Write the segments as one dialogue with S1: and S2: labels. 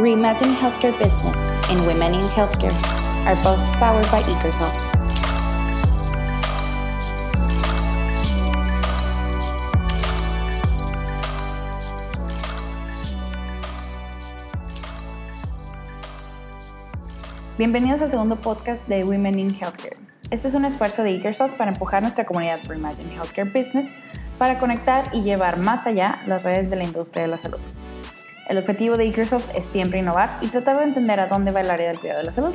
S1: Reimagine Healthcare Business and Women in Healthcare are both powered by Ecosoft. Bienvenidos al segundo podcast de Women in Healthcare. Este es un esfuerzo de Ecosoft para empujar nuestra comunidad Reimagine Healthcare Business para conectar y llevar más allá las redes de la industria de la salud. El objetivo de Microsoft es siempre innovar y tratar de entender a dónde va el área del cuidado de la salud.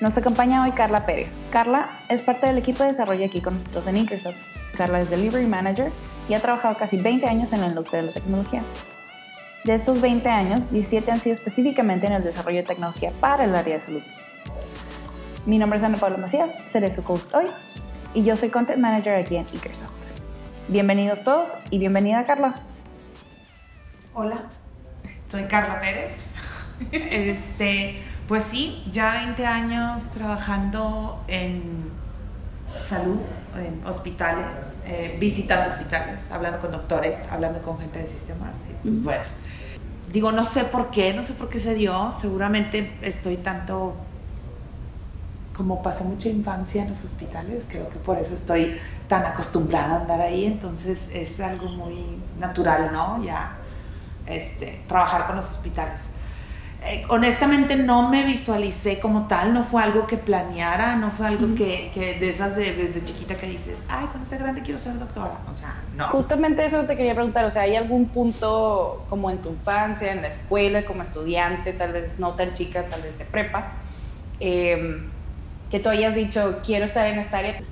S1: Nos acompaña hoy Carla Pérez. Carla es parte del equipo de desarrollo aquí con nosotros en Microsoft. Carla es Delivery Manager y ha trabajado casi 20 años en la industria de la tecnología. De estos 20 años, 17 han sido específicamente en el desarrollo de tecnología para el área de salud. Mi nombre es Ana Paula Macías, seré su host hoy y yo soy Content Manager aquí en Microsoft. Bienvenidos todos y bienvenida Carla.
S2: Hola, soy Carla Pérez. este, pues sí, ya 20 años trabajando en salud, en hospitales, eh, visitando hospitales, hablando con doctores, hablando con gente de sistemas. Bueno, digo, no sé por qué, no sé por qué se dio. Seguramente estoy tanto como pasé mucha infancia en los hospitales, creo que por eso estoy tan acostumbrada a andar ahí, entonces es algo muy natural, ¿no? Ya este, trabajar con los hospitales. Eh, honestamente no me visualicé como tal, no fue algo que planeara, no fue algo que, que, de esas de, desde chiquita que dices, ay, cuando sea grande quiero ser doctora, o sea, no.
S1: Justamente eso te quería preguntar, o sea, ¿hay algún punto como en tu infancia, en la escuela, como estudiante, tal vez no tan chica, tal vez de prepa, em, que tú hayas dicho, quiero estar en esta área?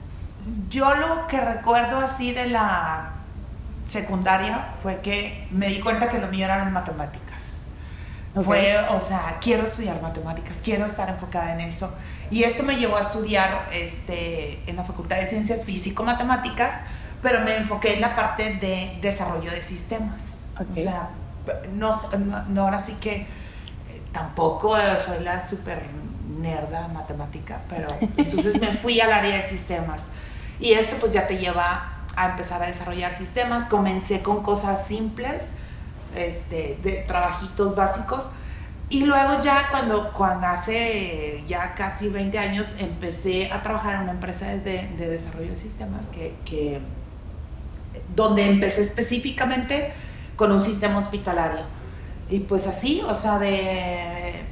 S2: Yo lo que recuerdo así de la secundaria fue que me di cuenta que lo mío eran matemáticas. Fue, o sea, quiero estudiar matemáticas, quiero estar enfocada en eso. Y esto me llevó a estudiar este, en la Facultad de Ciencias Físico-Matemáticas, pero me enfoqué en la parte de desarrollo de sistemas. O sea, no, no, ahora sí que eh, tampoco soy la super nerda matemática, pero entonces me fui al área de sistemas. Y esto pues ya te lleva a empezar a desarrollar sistemas. Comencé con cosas simples, este, de trabajitos básicos. Y luego ya cuando, cuando hace ya casi 20 años empecé a trabajar en una empresa de, de desarrollo de sistemas que, que, donde empecé específicamente con un sistema hospitalario. Y pues así, o sea, de,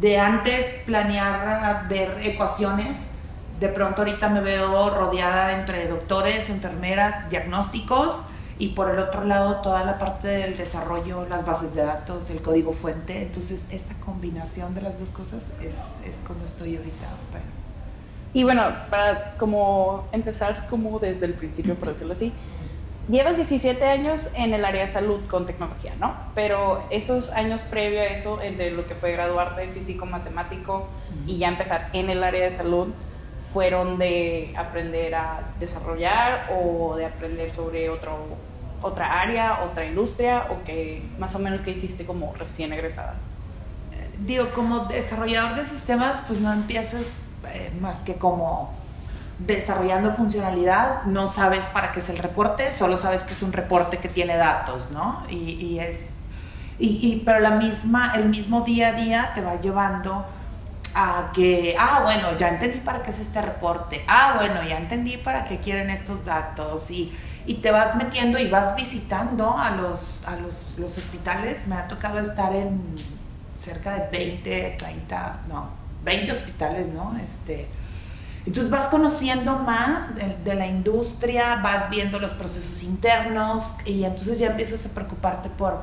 S2: de antes planear ver ecuaciones de pronto ahorita me veo rodeada entre doctores, enfermeras, diagnósticos y por el otro lado toda la parte del desarrollo, las bases de datos, el código fuente. Entonces esta combinación de las dos cosas es, es como estoy ahorita.
S1: Y bueno, para como empezar como desde el principio, por decirlo así, llevas 17 años en el área de salud con tecnología, ¿no? Pero esos años previo a eso, entre lo que fue graduarte de físico matemático y ya empezar en el área de salud, fueron de aprender a desarrollar o de aprender sobre otro, otra área, otra industria o que más o menos que hiciste como recién egresada?
S2: Digo, como desarrollador de sistemas, pues no empiezas eh, más que como desarrollando funcionalidad, no sabes para qué es el reporte, solo sabes que es un reporte que tiene datos, ¿no? Y, y es, y, y, pero la misma, el mismo día a día te va llevando a que, ah, bueno, ya entendí para qué es este reporte, ah, bueno, ya entendí para qué quieren estos datos y, y te vas metiendo y vas visitando a, los, a los, los, hospitales. Me ha tocado estar en cerca de 20, 30, no, 20 hospitales, ¿no? Este, entonces vas conociendo más de, de, la industria, vas viendo los procesos internos y entonces ya empiezas a preocuparte por,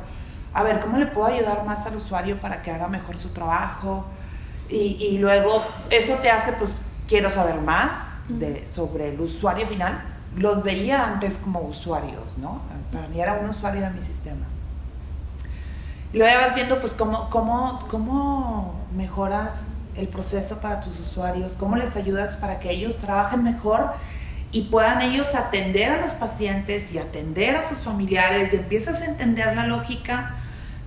S2: a ver, ¿cómo le puedo ayudar más al usuario para que haga mejor su trabajo? Y, y, luego eso te hace, pues, quiero saber más de, sobre el usuario final. Los veía antes como usuarios, ¿no? Para mí era un usuario de mi sistema. Y luego vas viendo, pues, cómo, cómo, cómo mejoras el proceso para tus usuarios, cómo les ayudas para que ellos trabajen mejor y puedan ellos atender a los pacientes y atender a sus familiares y empiezas a entender la lógica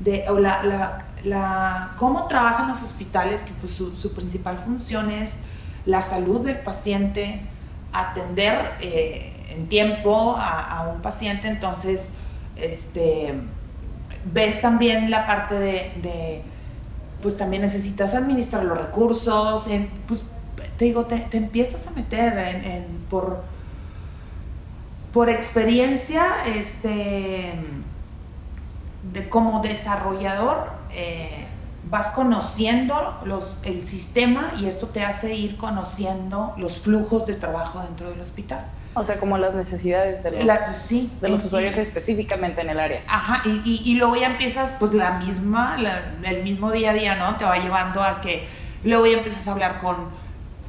S2: de, o la, la la, cómo trabajan los hospitales, que pues su, principal función es la salud del paciente, atender eh, en tiempo a, un paciente, entonces, este, ves también la parte de, pues también necesitas administrar los recursos, en, pues te digo, te, empiezas a meter en, por, por experiencia, este, de, como desarrollador, eh, vas conociendo los, el sistema y esto te hace ir conociendo los flujos de trabajo dentro del hospital.
S1: O sea, como las necesidades de los,
S2: sí,
S1: de los usuarios específicamente en el área.
S2: Ajá, y, y, luego ya empiezas, pues la misma, el mismo día a día, ¿no? Te va llevando a que luego ya empiezas a hablar con,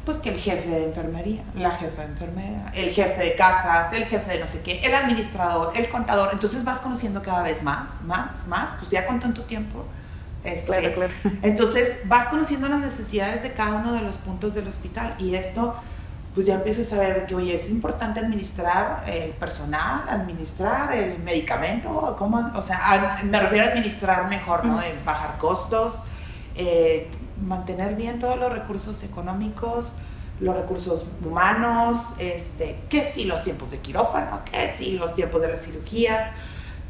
S2: pues que el jefe de enfermería, la jefa de enfermera, el jefe de cajas, el jefe de no sé qué, el administrador, el contador. Entonces vas conociendo cada vez más, más, más, pues ya con tanto tiempo.
S1: Este, claro, claro.
S2: Entonces vas conociendo las necesidades de cada uno de los puntos del hospital y esto pues ya empiezas a ver que, oye, es importante administrar el personal, administrar el medicamento, ¿cómo? O sea, me refiero a administrar mejor, ¿no? De bajar costos, eh, mantener bien todos los recursos económicos, los recursos humanos, este, que si los tiempos de quirófano, que si los tiempos de las cirugías.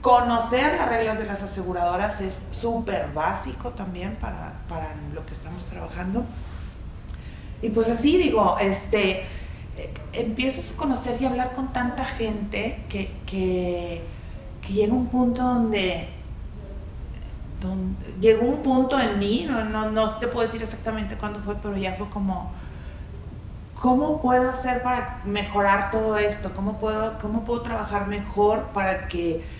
S2: Conocer las reglas de las aseguradoras es súper básico también para, para lo que estamos trabajando. Y pues así digo, este, empiezas a conocer y hablar con tanta gente que, que, llega un punto donde, llegó un punto en mí, no, no, no te puedo decir exactamente cuándo fue, pero ya fue como, ¿cómo puedo hacer para mejorar todo esto? ¿Cómo puedo, cómo puedo trabajar mejor para que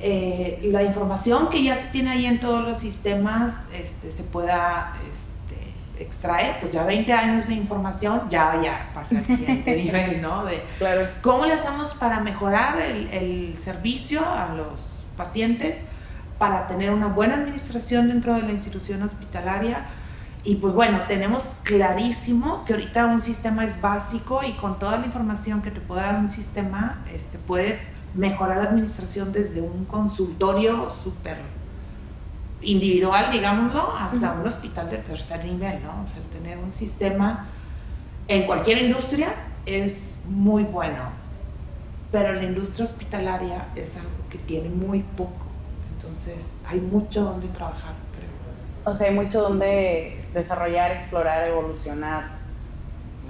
S2: eh, la información que ya se tiene ahí en todos los sistemas este, se pueda... Este, extraer, pues ya 20 años de información, ya, ya pasa al siguiente nivel, ¿no? De
S1: claro.
S2: cómo le hacemos para mejorar el, el, servicio a los pacientes, para tener una buena administración dentro de la institución hospitalaria. Y pues bueno, tenemos clarísimo que ahorita un sistema es básico y con toda la información que te puede dar un sistema, este, puedes mejorar la administración desde un consultorio súper individual, digámoslo, hasta un hospital de tercer nivel, ¿no? O sea, tener un sistema en cualquier industria es muy bueno, pero la industria hospitalaria es algo que tiene muy poco, entonces hay mucho donde trabajar, creo.
S1: O sea, hay mucho donde desarrollar, explorar, evolucionar.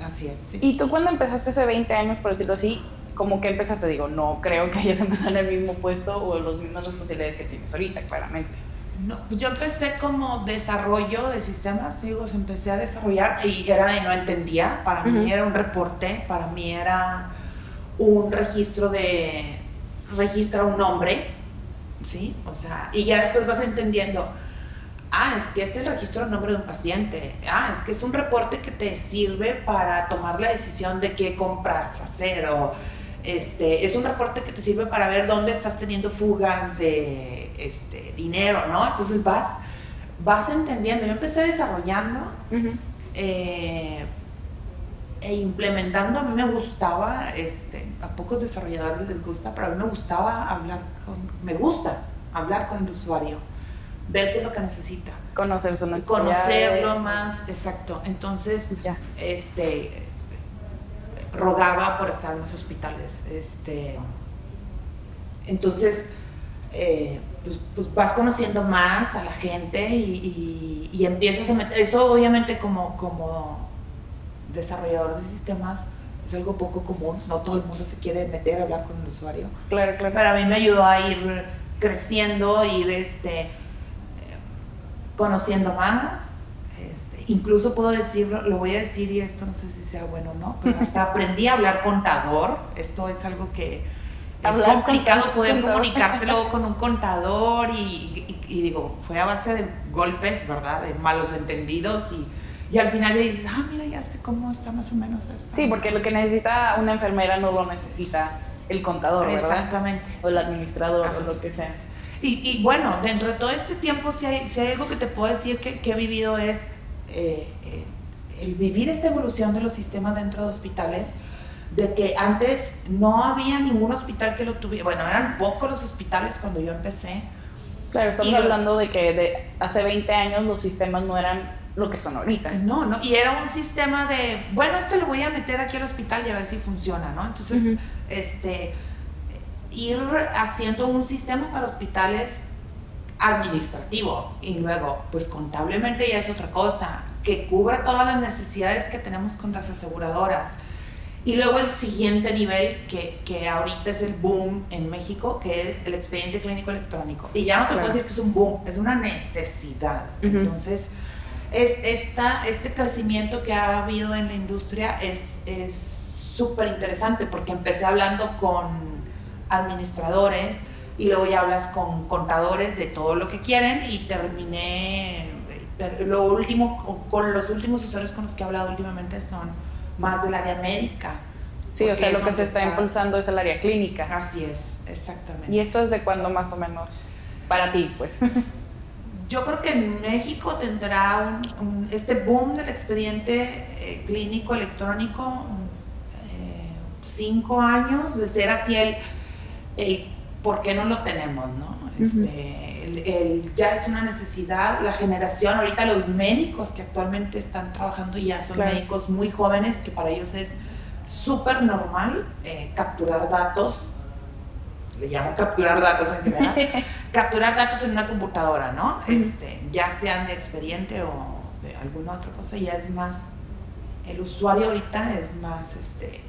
S2: Así es. Sí.
S1: ¿Y tú cuando empezaste hace 20 años, por decirlo así, cómo que empezaste? Digo, no creo que hayas empezado en el mismo puesto o en las mismas responsabilidades que tienes ahorita, claramente.
S2: No, pues yo empecé como desarrollo de sistemas, digo, empecé a desarrollar y era de no entendía, para mí era un reporte, para mí era un registro de, registra un nombre, ¿sí? O sea, y ya después vas entendiendo, ah, es que es el registro del nombre de un paciente, ah, es que es un reporte que te sirve para tomar la decisión de qué compras hacer o este, es un reporte que te sirve para ver dónde estás teniendo fugas de este, dinero, ¿no? Entonces vas, vas entendiendo. Yo empecé desarrollando eh, e implementando. A mí me gustaba, este, a pocos desarrolladores les gusta, pero a mí me gustaba hablar con, me gusta hablar con el usuario, ver qué es lo que necesita.
S1: Conocer su
S2: necesidad. Conocerlo más, exacto. Entonces, este rogaba por estar en los hospitales. Este, entonces, eh, pues, pues, vas conociendo más a la gente y, y, empiezas a meter, eso obviamente como, como desarrollador de sistemas es algo poco común, no todo el mundo se quiere meter a hablar con el usuario.
S1: Claro, claro.
S2: Pero a mí me ayudó a ir creciendo, ir este, conociendo más incluso puedo decirlo, lo voy a decir y esto no sé si sea bueno o no, pero hasta aprendí a hablar contador. Esto es algo que es complicado poder comunicarte luego con un contador y, digo, fue a base de golpes, ¿verdad? De malos entendidos y, y al final le dices, ah, mira, ya sé cómo está más o menos esto.
S1: Sí, porque lo que necesita una enfermera no lo necesita el contador, ¿verdad?
S2: Exactamente.
S1: O el administrador o lo que sea.
S2: Y, y, bueno, dentro de todo este tiempo, si hay, si hay algo que te puedo decir que, que he vivido es eh, el vivir esta evolución de los sistemas dentro de hospitales, de que antes no había ningún hospital que lo tuviera, bueno, eran pocos los hospitales cuando yo empecé.
S1: Claro, estamos hablando de que de hace 20 años los sistemas no eran lo que son ahorita.
S2: No, no, y era un sistema de, bueno, este lo voy a meter aquí al hospital y a ver si funciona, ¿no? Entonces, este, ir haciendo un sistema para hospitales administrativo y luego, pues contablemente ya es otra cosa, que cubra todas las necesidades que tenemos con las aseguradoras. Y luego el siguiente nivel, que, que ahorita es el boom en México, que es el expediente clínico electrónico. Y ya no te puedo decir que es un boom, es una necesidad. Entonces, es, esta, este crecimiento que ha habido en la industria es súper interesante porque empecé hablando con administradores, y luego ya hablas con contadores de todo lo que quieren y terminé, lo último, con los últimos usuarios con los que he hablado últimamente son más del área médica.
S1: Sí, o sea, lo que se está, impulsando es el área clínica.
S2: Así es, exactamente.
S1: ¿Y esto desde cuándo más o menos para ti, pues?
S2: Yo creo que en México tendrá un, este boom del expediente eh, clínico electrónico eh, cinco años de ser así el, el ¿por qué no lo tenemos? No? Este, ya es una necesidad, la generación, ahorita los médicos que actualmente están trabajando ya son médicos muy jóvenes, que para ellos es súper normal eh, capturar datos, le llamo capturar datos en general, capturar datos en una computadora, ¿no? Este, ya sean de expediente o de alguna otra cosa, ya es más, el usuario ahorita es más, este,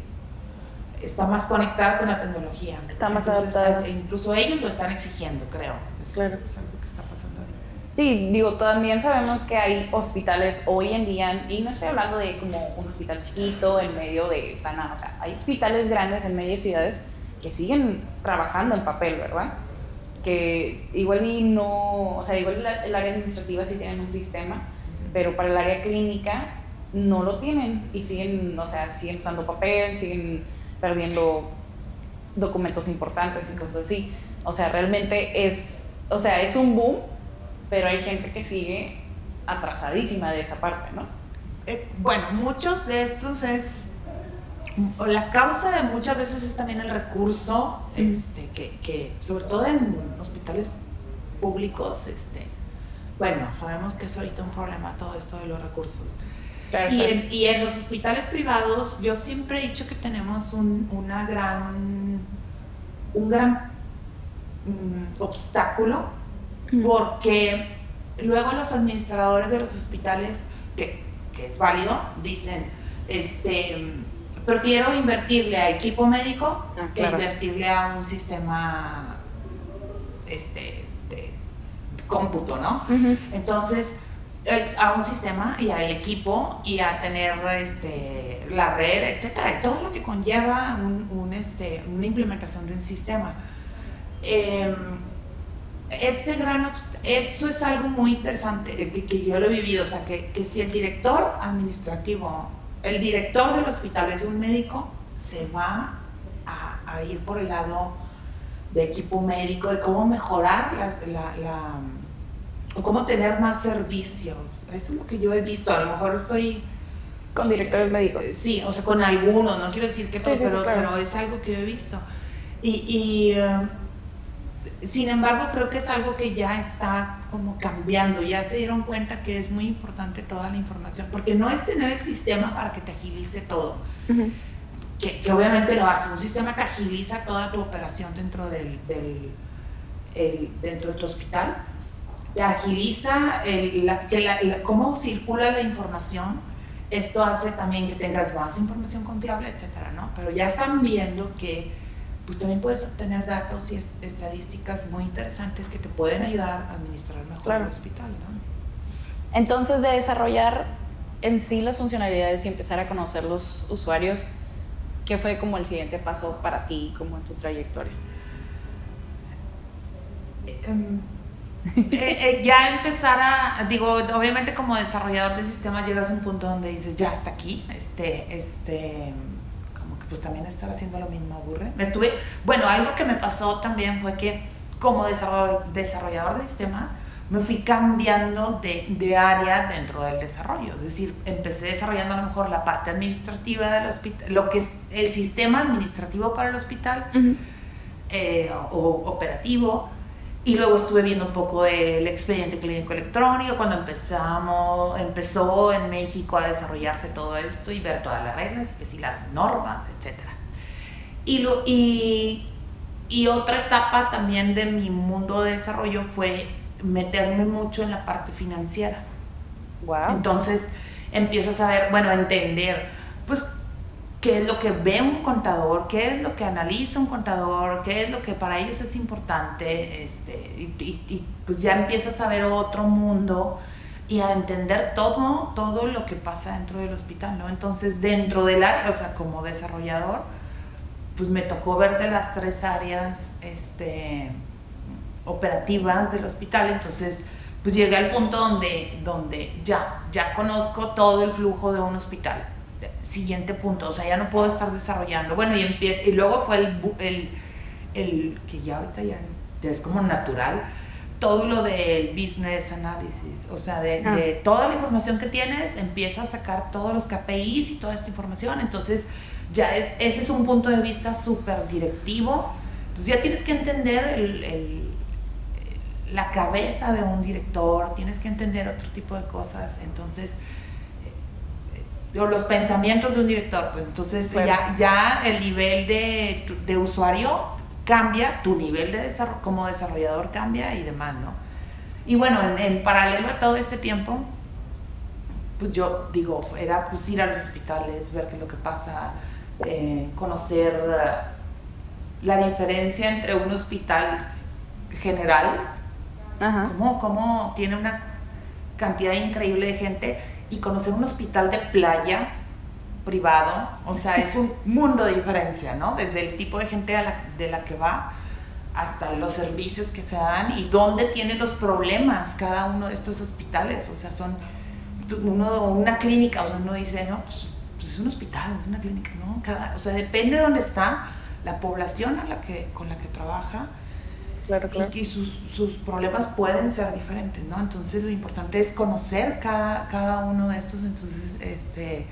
S2: está más conectada con la tecnología.
S1: Está más adaptada.
S2: Incluso ellos lo están exigiendo, creo. claro. Es algo que está pasando ahorita.
S1: Sí, digo, también sabemos que hay hospitales hoy en día, y no estoy hablando de como un hospital chiquito en medio de nada, o sea, hay hospitales grandes en medio de ciudades que siguen trabajando en papel, ¿verdad? Que igual y no, o sea, igual el área administrativa sí tienen un sistema, pero para el área clínica no lo tienen y siguen, o sea, siguen usando papel, siguen perdiendo documentos importantes y cosas así. O sea, realmente es, o sea, es un boom, pero hay gente que sigue atrasadísima de esa parte, ¿no?
S2: Eh, bueno, muchos de estos es, la causa de muchas veces es también el recurso, este, que, que sobre todo en hospitales públicos, este, bueno, sabemos que es ahorita un problema todo esto de los recursos. Y en, y en, los hospitales privados, yo siempre he dicho que tenemos un, una gran, un gran mm, obstáculo, porque luego los administradores de los hospitales, que, que, es válido, dicen, este, prefiero invertirle a equipo médico ah, que invertirle a un sistema este, de cómputo, ¿no? Entonces, a un sistema y al equipo y a tener este, la red, etcétera, todo lo que conlleva un, este, una implementación de un sistema. Eh, gran, eso es algo muy interesante que, yo lo he vivido, o sea, que, que, si el director administrativo, el director del hospital es un médico, se va a, ir por el lado de equipo médico, de cómo mejorar la o cómo tener más servicios. Eso es lo que yo he visto. A lo mejor estoy...
S1: Con directores médicos.
S2: Eh, sí, o sea, con algunos, no quiero decir que pero, pero, es algo que yo he visto. Y, eh, sin embargo, creo que es algo que ya está como cambiando. Ya se dieron cuenta que es muy importante toda la información, porque no es tener el sistema para que te agilice todo. que, que, obviamente lo hace. Un sistema que agiliza toda tu operación dentro del, del el, dentro de tu hospital agiliza el, que cómo circula la información. Esto hace también que tengas más información confiable, etcétera, ¿no? Pero ya están viendo que pues también puedes obtener datos y estadísticas muy interesantes que te pueden ayudar a administrar mejor el hospital, ¿no?
S1: Entonces, de desarrollar en sí las funcionalidades y empezar a conocer los usuarios, ¿qué fue como el siguiente paso para ti, como en tu trayectoria?
S2: Em, eh, eh, ya empezar a, digo, obviamente como desarrollador de sistemas llegas a un punto donde dices, ya hasta aquí, este, este, como que pues también estar haciendo lo mismo aburre. Me estuve, bueno, algo que me pasó también fue que como desarrollador de sistemas, me fui cambiando de, de, área dentro del desarrollo. Es decir, empecé desarrollando a lo mejor la parte administrativa del hospital, lo que es el sistema administrativo para el hospital eh, o operativo y luego estuve viendo un poco el expediente clínico electrónico cuando empezamos, empezó en México a desarrollarse todo esto y ver todas las reglas, y las normas, etc. Y, y, y otra etapa también de mi mundo de desarrollo fue meterme mucho en la parte financiera.
S1: Wow.
S2: Entonces empiezas a ver, bueno, a entender, pues, qué es lo que ve un contador, qué es lo que analiza un contador, qué es lo que para ellos es importante, este, y, y pues ya empiezas a ver otro mundo y a entender todo, todo lo que pasa dentro del hospital, ¿no? Entonces, dentro del área, o sea, como desarrollador, pues me tocó ver de las tres áreas este, operativas del hospital, entonces, pues llegué al punto donde, donde ya, ya conozco todo el flujo de un hospital. Siguiente punto, o sea, ya no puedo estar desarrollando. Bueno, y, empieza, y luego fue el, el, el que ya ahorita ya, es como natural, todo lo del business analysis, o sea, de, de, toda la información que tienes, empieza a sacar todos los KPIs y toda esta información, entonces ya es, ese es un punto de vista súper directivo, entonces ya tienes que entender el, el, la cabeza de un director, tienes que entender otro tipo de cosas, entonces, o los pensamientos de un director, pues entonces bueno. ya, ya el nivel de, de usuario cambia, tu nivel de desarrollo como desarrollador cambia y demás, ¿no? Y bueno, en, en, paralelo a todo este tiempo, pues yo digo, era pues ir a los hospitales, ver qué es lo que pasa, eh, conocer la diferencia entre un hospital general, cómo, cómo tiene una cantidad increíble de gente, y conocer un hospital de playa privado, o sea, es un mundo de diferencia, ¿no? Desde el tipo de gente la, de la que va hasta los servicios que se dan y dónde tienen los problemas cada uno de estos hospitales, o sea, son uno, una clínica, o sea, uno dice, no, pues, pues es un hospital, es una clínica, ¿no? Cada, o sea, depende de dónde está la población a la que, con la que trabaja.
S1: Claro, claro.
S2: Y, y sus, sus, problemas pueden ser diferentes, ¿no? Entonces lo importante es conocer cada, cada uno de estos, entonces, este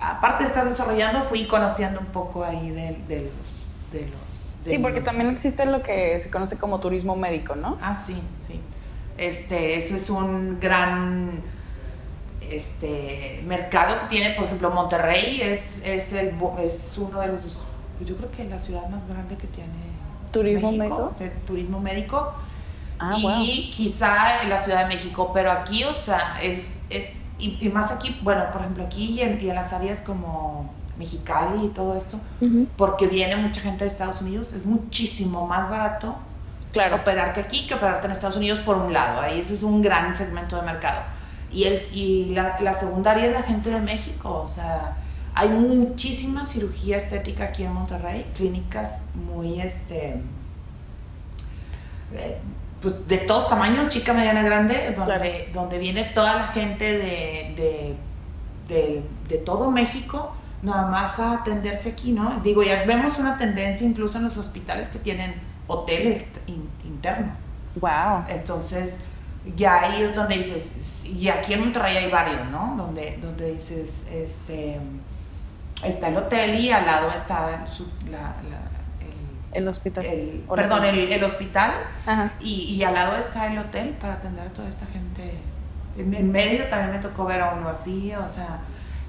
S2: aparte de estar desarrollando, fui conociendo un poco ahí de, de los... De los
S1: de sí, porque también existe lo que se conoce como turismo médico, ¿no?
S2: Ah, sí, sí. Este, ese es un gran este, mercado que tiene, por ejemplo, Monterrey es, es, el, es uno de los, yo creo que es la ciudad más grande que tiene
S1: turismo
S2: México,
S1: médico.
S2: De turismo médico.
S1: Ah,
S2: y
S1: wow.
S2: quizá en la Ciudad de México, pero aquí, o sea, es, es y, y, más aquí, bueno, por ejemplo, aquí y en, y en, las áreas como Mexicali y todo esto, uh -huh. porque viene mucha gente de Estados Unidos, es muchísimo más barato
S1: claro.
S2: operarte aquí que operarte en Estados Unidos por un lado, ahí ese es un gran segmento de mercado. Y, el, y la, la segunda área es la gente de México, o sea, hay muchísima cirugía estética aquí en Monterrey, clínicas muy, este, eh, pues de todos tamaños, chica, mediana, grande, donde,
S1: Claro.
S2: donde viene toda la gente de, de, de- de todo México nada más a atenderse aquí, ¿no? Digo, ya vemos una tendencia incluso en los hospitales que tienen hoteles in- interno.
S1: Wow.
S2: Entonces, ya ahí es donde dices, y aquí en Monterrey hay varios, ¿no? Donde, donde dices, este, está el hotel y al lado está su- la, la-
S1: El hospital.
S2: el, perdón, el, el hospital y, y al lado está el hotel para atender a toda esta gente. En, en medio también me tocó ver a uno así, o sea,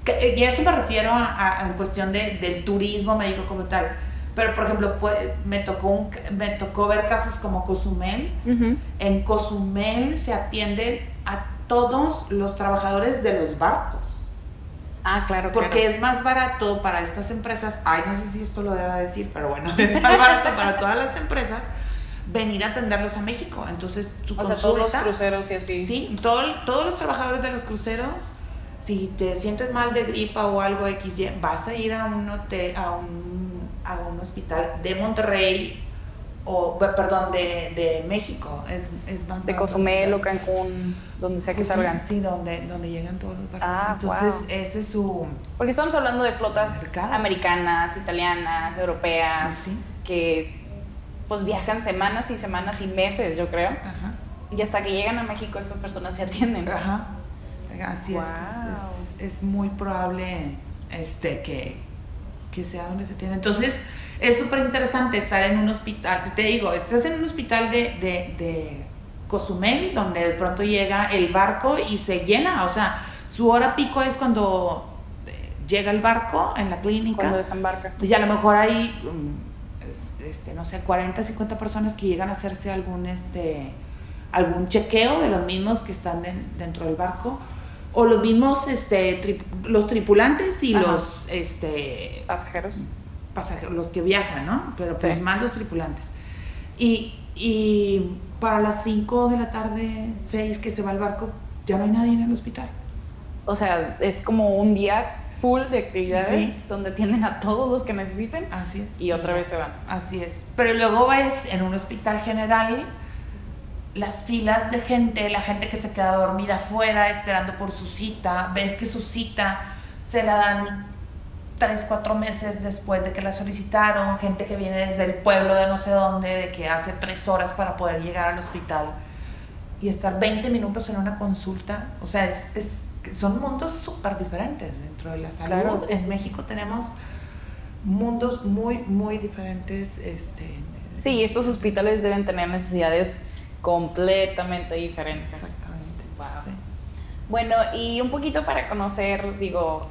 S2: que- y eso me refiero a, a- en cuestión de, del turismo médico como tal. Pero, por ejemplo, pues, me, tocó un- me tocó ver casos como Cozumel.
S1: Ujú.
S2: En Cozumel se atienden a todos los trabajadores de los barcos.
S1: Ah, claro,
S2: Porque
S1: claro.
S2: es más barato para estas empresas, ay, no sé si esto lo deba decir, pero bueno, es más barato para todas las empresas venir a atenderlos a México. Entonces, tu
S1: O sea, todos los cruceros y así.
S2: Sí, todo- todos los trabajadores de los cruceros, si te sientes mal de gripa o algo XY, vas a ir a un hotel, a un, a un hospital de Monterrey o, pe- perdón, de, de México. Es, es más
S1: De. Cozumel o Cancún, donde sea que
S2: Pues
S1: salgan.
S2: Sí, donde, donde llegan todos los barcos.
S1: Ah,
S2: Entonces,
S1: wow.
S2: ese es su...
S1: Porque estamos hablando de flotas
S2: Mercado.
S1: americanas, italianas, europeas,
S2: Sí.
S1: que pues viajan semanas y semanas y meses, yo creo.
S2: Ajá.
S1: Y hasta que llegan a México estas personas se atienden.
S2: Ajá. Así
S1: Wow.
S2: es, es, muy probable este, que, que sea donde se tiene. Entonces, es súper interesante estar en un hospital. Te digo, estás en un hospital de, de, de Cozumel, donde de pronto llega el barco y se llena. O sea, su hora pico es cuando eh, llega el barco en la clínica.
S1: Cuando desembarca.
S2: Y a lo mejor hay, es- este, no sé, 40, 50 personas que llegan a hacerse algún, este, algún chequeo de los mismos que están dentro del barco o los mismos este los tripulantes y los este
S1: pasajeros
S2: pasajeros los que viajan no pero pues más los tripulantes. Y, y para las 5 de la tarde 6 que se va el barco ya no hay nadie en el hospital.
S1: O sea es como un día full de actividades donde atienden a todos los que necesiten
S2: así es.
S1: y otra vez se van.
S2: Así es. Pero luego ves en un hospital general las filas de gente, la gente que se queda dormida afuera esperando por su cita, ves que su cita se la dan tres, cuatro meses después de que la solicitaron, gente que viene desde el pueblo de no sé dónde, de que hace tres horas para poder llegar al hospital y estar 20 minutos en una consulta, o sea, es, son mundos súper diferentes dentro de la salud. en México tenemos mundos muy, muy diferentes. Este,
S1: sí, estos hospitales deben tener necesidades completamente diferente.
S2: Exactamente.
S1: Wow. Bueno, y un poquito para conocer, digo,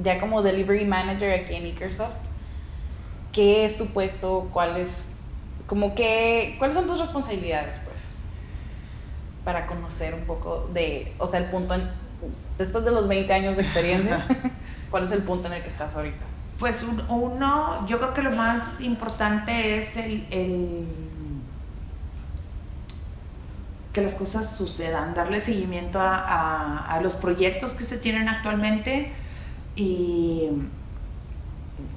S1: ya como Delivery Manager aquí en Ekersoft, ¿qué es tu puesto? ¿Cuál es, como que, cuáles son tus responsabilidades, pues? Para conocer un poco de, o sea, el punto, en, después de los 20 años de experiencia, ¿cuál es el punto en el que estás ahorita?
S2: Pues uno, yo creo que lo más importante es el que las cosas sucedan, darle seguimiento a, los proyectos que se tienen actualmente y,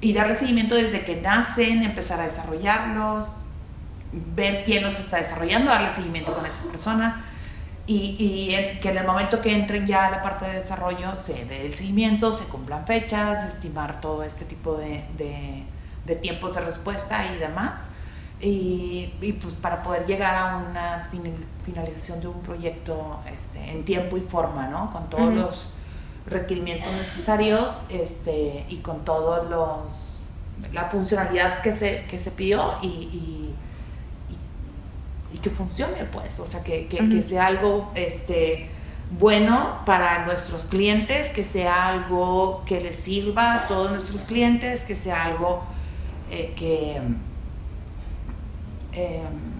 S2: y darle seguimiento desde que nacen, empezar a desarrollarlos, ver quién los está desarrollando, darle seguimiento con esa persona. Y, y, que en el momento que entren ya a la parte de desarrollo se dé el seguimiento, se cumplan fechas, estimar todo este tipo de, de, de tiempos de respuesta y demás. Y, pues para poder llegar a una finalización de un proyecto este, en tiempo y forma, ¿no? Con todos los requerimientos necesarios este, y con todos los la funcionalidad que se, que se pidió y, y, y, que funcione, pues, o sea, que, que, sea algo este, bueno para nuestros clientes, que sea algo que les sirva a todos nuestros clientes, que sea algo eh, que Em,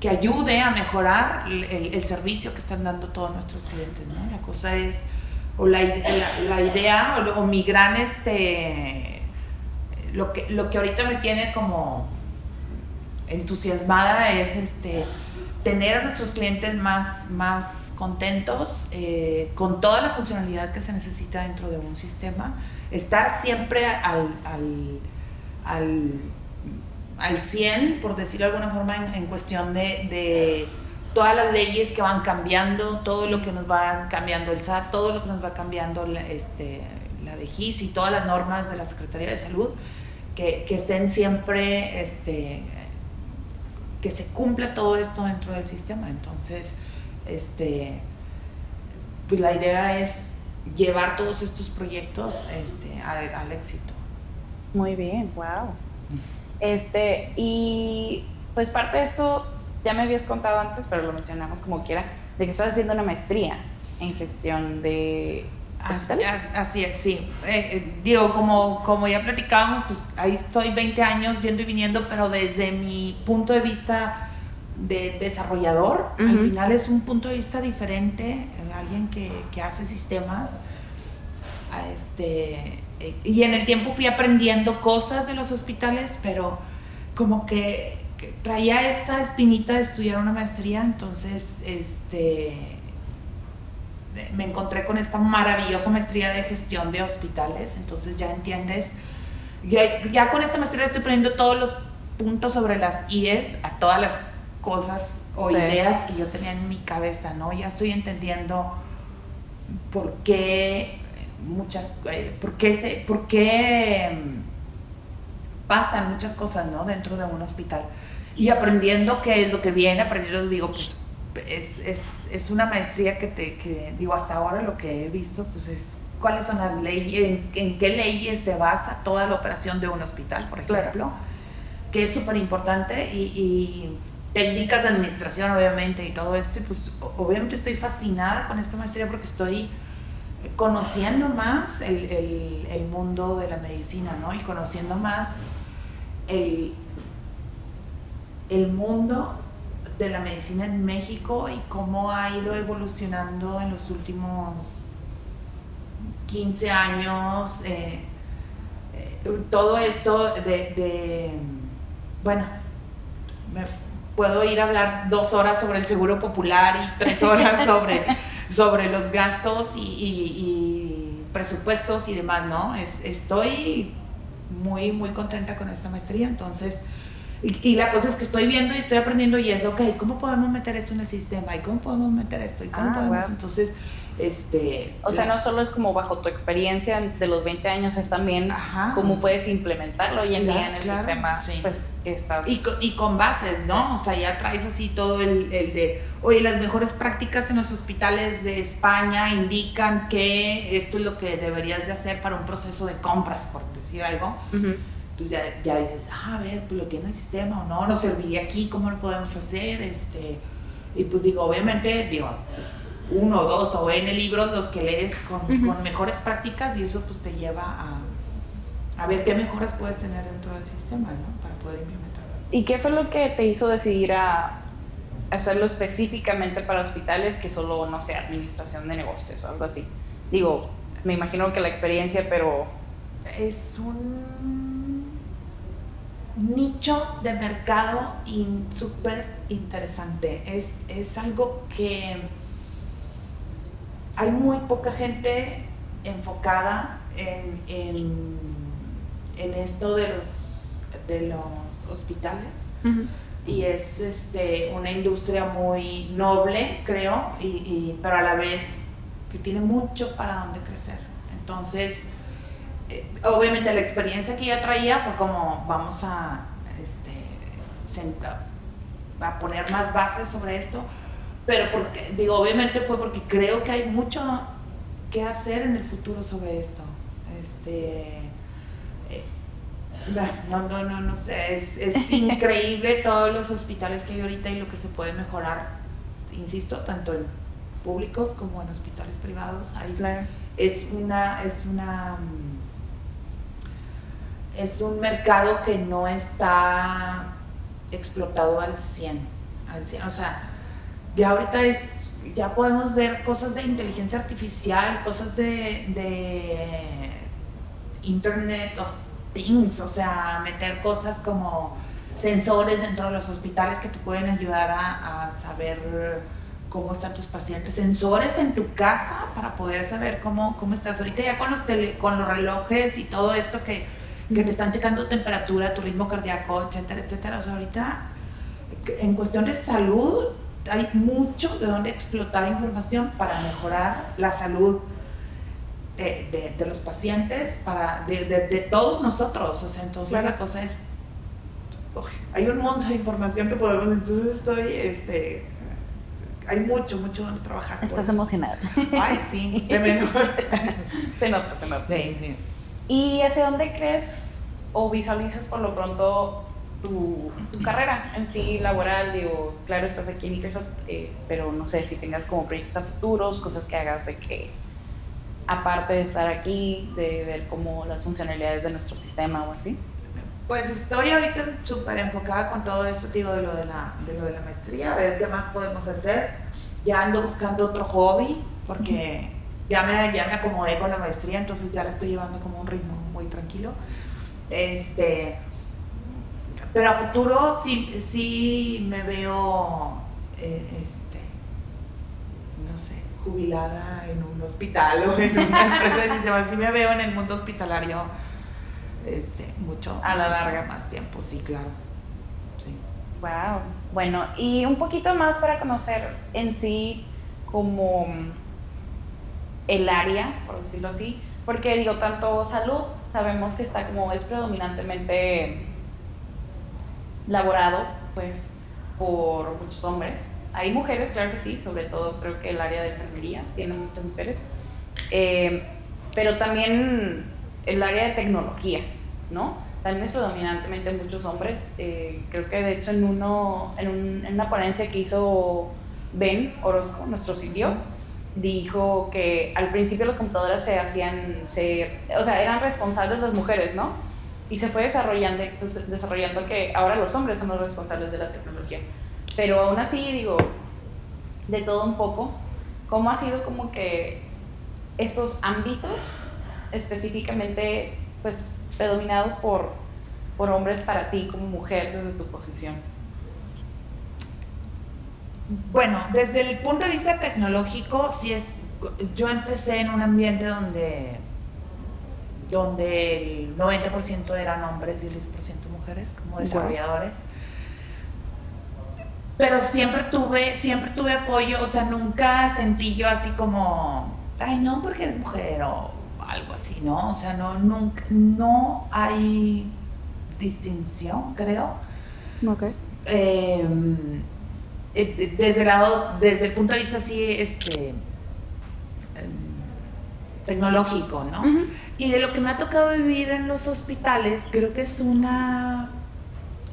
S2: que ayude a mejorar el, servicio que están dando todos nuestros clientes, ¿no? La cosa es, o la, la, idea, o, mi gran, este, lo que, lo que ahorita me tiene como entusiasmada es, este, tener a nuestros clientes más, más contentos, eh, con toda la funcionalidad que se necesita dentro de un sistema, estar siempre al, al, al al 100, por decirlo de alguna forma, en, cuestión de, todas las leyes que van cambiando, todo lo que nos va cambiando el SAT, todo lo que nos va cambiando la, este, la de GIS y todas las normas de la Secretaría de Salud, que, estén siempre, este, que se cumpla todo esto dentro del sistema. Entonces, este, pues la idea es llevar todos estos proyectos este, al, al éxito.
S1: Muy bien, wow. Este, y pues parte de esto, ya me habías contado antes, pero lo mencionamos como quiera, de que estás haciendo una maestría en gestión de...
S2: Así, es, sí. Eh, eh, digo, como, como ya platicábamos, pues ahí estoy 20 años yendo y viniendo, pero desde mi punto de vista de desarrollador, al final es un punto de vista diferente, eh, alguien que, que hace sistemas. Este, y en el tiempo fui aprendiendo cosas de los hospitales, pero como que, traía esa espinita de estudiar una maestría, entonces este, me encontré con esta maravillosa maestría de gestión de hospitales, entonces ya entiendes, ya, ya con esta maestría estoy poniendo todos los puntos sobre las IES a todas las cosas o ideas que yo tenía en mi cabeza, ¿no? Ya estoy entendiendo por qué muchas, eh, por qué, se, por qué mm, pasan muchas cosas, ¿no? Dentro de un hospital. Y aprendiendo qué es lo que viene, aprendiendo, digo, pues es, es, es una maestría que te, que, digo, hasta ahora lo que he visto, pues es cuáles son las leyes, en, qué leyes se basa toda la operación de un hospital, por ejemplo, que es súper importante y, y, técnicas de administración, obviamente, y todo esto, y pues obviamente estoy fascinada con esta maestría porque estoy conociendo más el, el, mundo de la medicina, ¿no? Y conociendo más el, el mundo de la medicina en México y cómo ha ido evolucionando en los últimos 15 años. Eh, eh, todo esto de, bueno, me puedo ir a hablar dos horas sobre el seguro popular y tres horas sobre, sobre los gastos y, presupuestos y demás, ¿no? Es, estoy muy, muy contenta con esta maestría, entonces y, la cosa es que estoy viendo y estoy aprendiendo y es, ok, ¿cómo podemos meter esto en el sistema? ¿Y cómo podemos meter esto? ¿Y cómo ah, podemos? Entonces, este...
S1: O sea, no solo es como bajo tu experiencia de los 20 años, es también cómo puedes implementarlo hoy en día en el sistema pues, que estás...
S2: Y, y, con bases, ¿no? O sea, ya traes así todo el, el, de, oye, las mejores prácticas en los hospitales de España indican que esto es lo que deberías de hacer para un proceso de compras, por decir algo. Entonces ya, ya, dices, ah, a ver, pues lo tiene el sistema o no, nos serviría aquí, ¿cómo lo podemos hacer? Este, y pues digo, obviamente, digo, uno, dos o N libros los que lees con, con mejores prácticas y eso pues te lleva a, a, ver qué mejoras puedes tener dentro del sistema, ¿no? Para poder implementarlo.
S1: ¿Y qué fue lo que te hizo decidir a hacerlo específicamente para hospitales que solo, no sé, administración de negocios o algo así? Digo, me imagino que la experiencia, pero...
S2: Es un nicho de mercado súper interesante. Es, es, algo que hay muy poca gente enfocada en, en, esto de los, de los hospitales. Y es este, una industria muy noble, creo, y, pero a la vez que tiene mucho para donde crecer. Entonces, obviamente la experiencia que ya traía fue como vamos a, este, a poner más bases sobre esto, pero porque, digo, obviamente fue porque creo que hay mucho que hacer en el futuro sobre esto. Este, eh, no, no, no, no sé, es, es increíble todos los hospitales que hay ahorita y lo que se puede mejorar, insisto, tanto en públicos como en hospitales privados. Hay, Es una, es una es un mercado que no está explotado al 100, al 100. O sea, ya ahorita es, ya podemos ver cosas de inteligencia artificial, cosas de, de Internet of Things, o sea, meter cosas como sensores dentro de los hospitales que te pueden ayudar a, a saber cómo están tus pacientes, sensores en tu casa para poder saber cómo, cómo estás. Ahorita ya con los, tele, con los relojes y todo esto que que te están checando temperatura, tu ritmo cardíaco, etcétera, etcétera. O sea, ahorita en cuestión de salud hay mucho de donde explotar información para mejorar la salud de, de, los pacientes, para, de, de, todos nosotros. O sea, entonces la cosa es, hay un montón de información que podemos, entonces estoy, este, hay mucho, mucho donde trabajar.
S1: Estás emocionada.
S2: Ay, sí, se me
S1: Se nota, se nota.
S2: Sí, sí.
S1: ¿Y hacia dónde crees o visualizas por lo pronto tu, carrera en sí laboral? Digo, claro, estás aquí en Microsoft, eh, pero no sé si tengas como proyectos a futuros, cosas que hagas de que, aparte de estar aquí, de ver como las funcionalidades de nuestro sistema o así.
S2: Pues estoy ahorita súper enfocada con todo esto, digo, de lo de, la, de lo de la maestría, a ver qué más podemos hacer. Ya ando buscando otro hobby, porque ya me, ya me acomodé con la maestría, entonces ya la estoy llevando como un ritmo muy tranquilo. Este, pero a futuro sí, sí me veo, eh, este, no sé, jubilada en un hospital o en una empresa de sistema. Sí me veo en el mundo hospitalario este, mucho.
S1: A la larga.
S2: Más tiempo, sí, claro. Sí.
S1: Wow. Bueno, y un poquito más para conocer en sí como el área, por decirlo así, porque digo, tanto salud, sabemos que está como es predominantemente laborado, pues, por muchos hombres. Hay mujeres, claro que sí, sobre todo creo que el área de enfermería tiene muchas mujeres, eh, pero también el área de tecnología, ¿no? También es predominantemente muchos hombres. Eh, creo que de hecho en, uno, en, una ponencia que hizo Ben Orozco, nuestro sitio, dijo que al principio las computadoras se hacían, se, o sea, eran responsables las mujeres, ¿no? Y se fue desarrollando, pues, desarrollando que ahora los hombres son los responsables de la tecnología. Pero aún así, digo, de todo un poco, ¿cómo ha sido como que estos ámbitos específicamente pues predominados por, por hombres para ti como mujer desde tu posición?
S2: Bueno, desde el punto de vista tecnológico, sí es, yo empecé en un ambiente donde, donde el 90% eran hombres y el 10% mujeres como desarrolladores. Pero siempre tuve, siempre tuve apoyo, o sea, nunca sentí yo así como, ay no, porque eres mujer o algo así, ¿no? O sea, no, nunca, no hay distinción, creo.
S1: Ok.
S2: Em, eh, desde el lado, desde el punto de vista así, este em, tecnológico, ¿no? Y de lo que me ha tocado vivir en los hospitales, creo que es una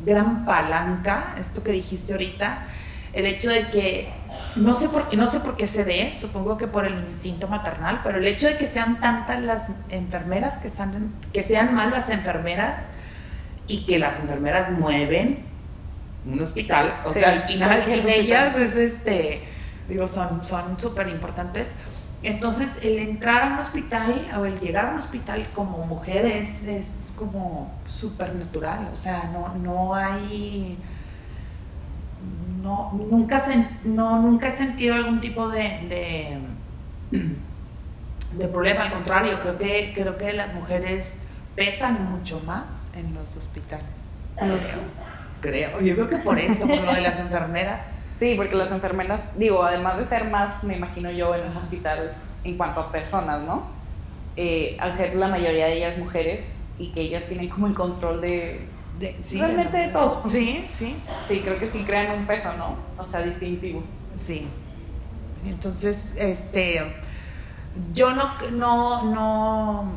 S2: gran palanca, esto que dijiste ahorita, el hecho de que, no sé por, no sé por qué se dé, supongo que por el instinto maternal, pero el hecho de que sean tantas las enfermeras, que, están, que sean más las enfermeras y que las enfermeras mueven un hospital, o sea, al final de ellas es este, digo, son súper importantes. Entonces, el entrar a un hospital o el llegar a un hospital como mujer es, es como súper natural, o sea, no, no hay, no, nunca, no, nunca he sentido algún tipo de, de, problema, al contrario, creo que, creo que las mujeres pesan mucho más en los hospitales. Creo, yo creo que por esto, por lo de las enfermeras.
S1: Sí, porque las enfermeras, digo, además de ser más, me imagino yo, en un hospital en cuanto a personas, ¿no? Eh, al ser la mayoría de ellas mujeres y que ellas tienen como el control de, realmente de, todo.
S2: Sí, sí.
S1: Sí, creo que sí crean un peso, ¿no? O sea, distintivo.
S2: Sí. Entonces, este, yo no, no, no,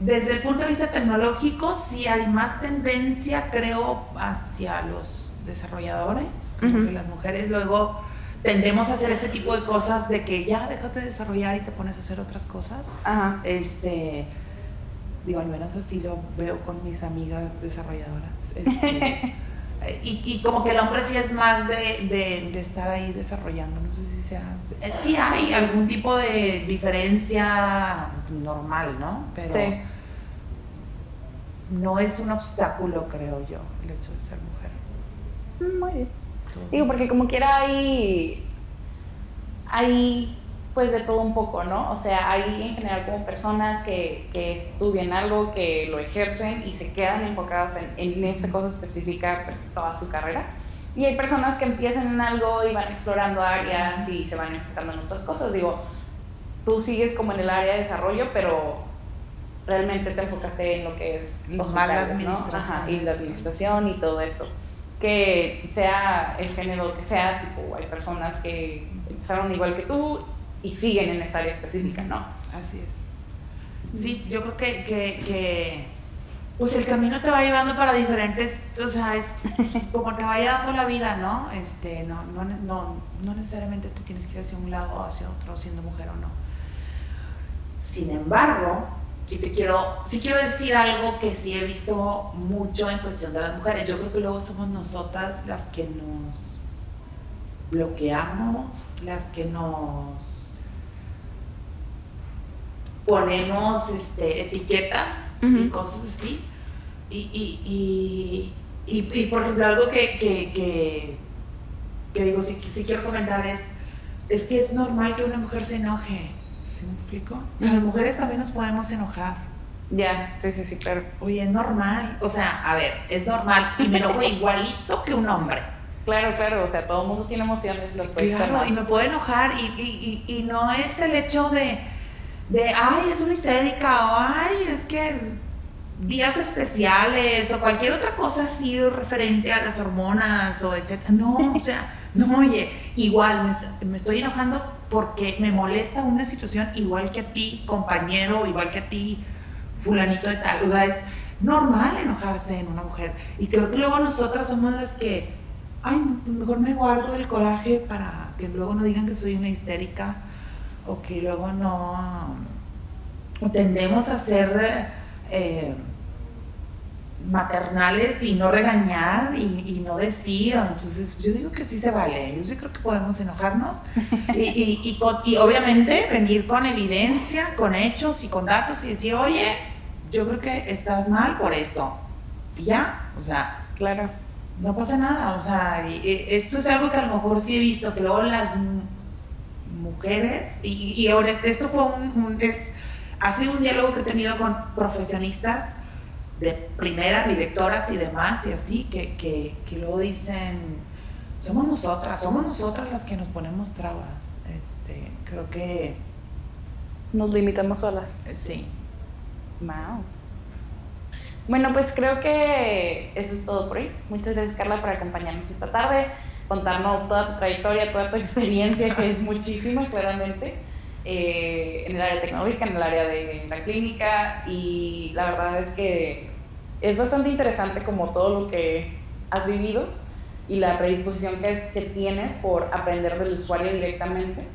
S2: desde el punto de vista tecnológico, sí hay más tendencia, creo, hacia los desarrolladores, que las mujeres luego tendemos a hacer este tipo de cosas de que ya déjate de desarrollar y te pones a hacer otras cosas.
S1: Ajá.
S2: Este, digo, al menos así lo veo con mis amigas desarrolladoras. Este, y, y, como que el hombre sí es más de, de, estar ahí desarrollando, no sé si sea... Sí hay algún tipo de diferencia normal, ¿no? Pero sí. no es un obstáculo, creo yo, el hecho de ser mujer.
S1: Mm, muy bien. Digo, porque como quiera hay, hay pues de todo un poco, ¿no? O sea, hay en general como personas que, que estudian algo, que lo ejercen y se quedan enfocadas en, en esa cosa específica pues, toda su carrera. Y hay personas que empiezan en algo y van explorando áreas y se van enfocando en otras cosas. Digo, tú sigues como en el área de desarrollo, pero realmente te enfocaste en lo que es los ¿no? Ajá, y la administración y todo esto. Que sea el género que sea, tipo, hay personas que empezaron igual que tú y siguen en esa área específica, ¿no?
S2: Así es. Sí, yo creo que, que, que pues el camino te va llevando para diferentes, o sea, es como te vaya dando la vida, ¿no? Este, no, no, no, no necesariamente te tienes que ir hacia un lado o hacia otro siendo mujer o no. Sin embargo, sí te quiero, sí quiero decir algo que sí he visto mucho en cuestión de las mujeres. Yo creo que luego somos nosotras las que nos bloqueamos, las que nos ponemos este, etiquetas y cosas así. Y, y, por ejemplo, algo que, que, que, digo, si, si, quiero comentar es, es que es normal que una mujer se enoje. ¿Sí me explico? O sea, las mujeres también nos podemos enojar.
S1: Ya, sí, sí, sí, claro.
S2: Oye, es normal. O sea, a ver, es normal. Y me enojo igualito que un hombre.
S1: Claro, claro, o sea, todo el mundo tiene emociones, los
S2: Claro, y me puedo enojar y, y, y, no es el hecho de, de, ay, es una histérica, o ay, es que días especiales, o cualquier otra cosa así referente a las hormonas, o etcétera. No, o sea, no, oye, igual me, estoy enojando porque me molesta una situación igual que a ti, compañero, igual que a ti, fulanito de tal. O sea, es normal enojarse en una mujer. Y creo que luego nosotras somos las que, ay, mejor me guardo el coraje para que luego no digan que soy una histérica o que luego no tendemos a ser eh, maternales y no regañar y, no decir. Entonces, yo digo que sí se vale. Yo sí creo que podemos enojarnos y, y, y, obviamente venir con evidencia, con hechos y con datos y decir, oye, yo creo que estás mal por esto. Y ya, o sea.
S1: Claro.
S2: No pasa nada, o sea, esto es algo que a lo mejor sí he visto, que luego las mujeres, y, ahora esto fue un, es, ha sido un diálogo que he tenido con profesionistas de primera, directoras y demás, y así, que, que, que luego dicen, somos nosotras, somos nosotras las que nos ponemos trabas. Este, creo que...
S1: Nos limitamos solas.
S2: Eh, sí.
S1: Wow. Bueno, pues creo que eso es todo por hoy. Muchas gracias, Carla, por acompañarnos esta tarde, contarnos toda tu trayectoria, toda tu experiencia, que es muchísima, claramente, eh, en el área tecnológica, en el área de la clínica. Y la verdad es que es bastante interesante como todo lo que has vivido y la predisposición que, es, que tienes por aprender del usuario directamente.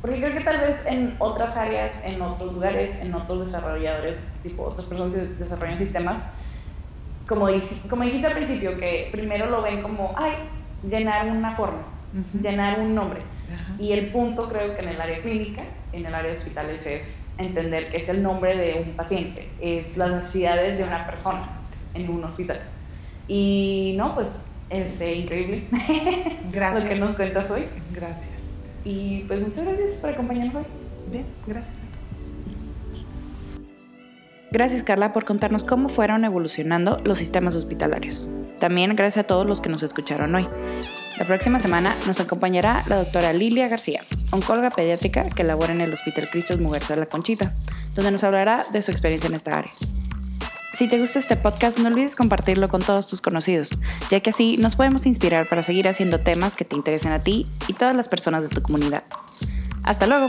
S1: Porque creo que tal vez en otras áreas, en otros lugares, en otros desarrolladores, tipo otras personas que desarrollan sistemas, como, como dijiste al principio, que primero lo ven como, ay, llenar una forma, llenar un nombre. Y el punto creo que en el área clínica, en el área de hospitales, es entender que es el nombre de un paciente, es las necesidades de una persona en un hospital. Y no, pues, este, increíble.
S2: Gracias.
S1: Lo que nos cuentas hoy.
S2: Gracias.
S1: Y pues muchas gracias por acompañarnos hoy.
S2: Bien, gracias.
S1: Gracias Carla por contarnos cómo fueron evolucionando los sistemas hospitalarios. También gracias a todos los que nos escucharon hoy. La próxima semana nos acompañará la doctora Lilia García, oncóloga pediátrica que labora en el Hospital Cristos Mujeres de la Conchita, donde nos hablará de su experiencia en esta área. Si te gusta este podcast, no olvides compartirlo con todos tus conocidos, ya que así nos podemos inspirar para seguir haciendo temas que te interesen a ti y todas las personas de tu comunidad. Hasta luego.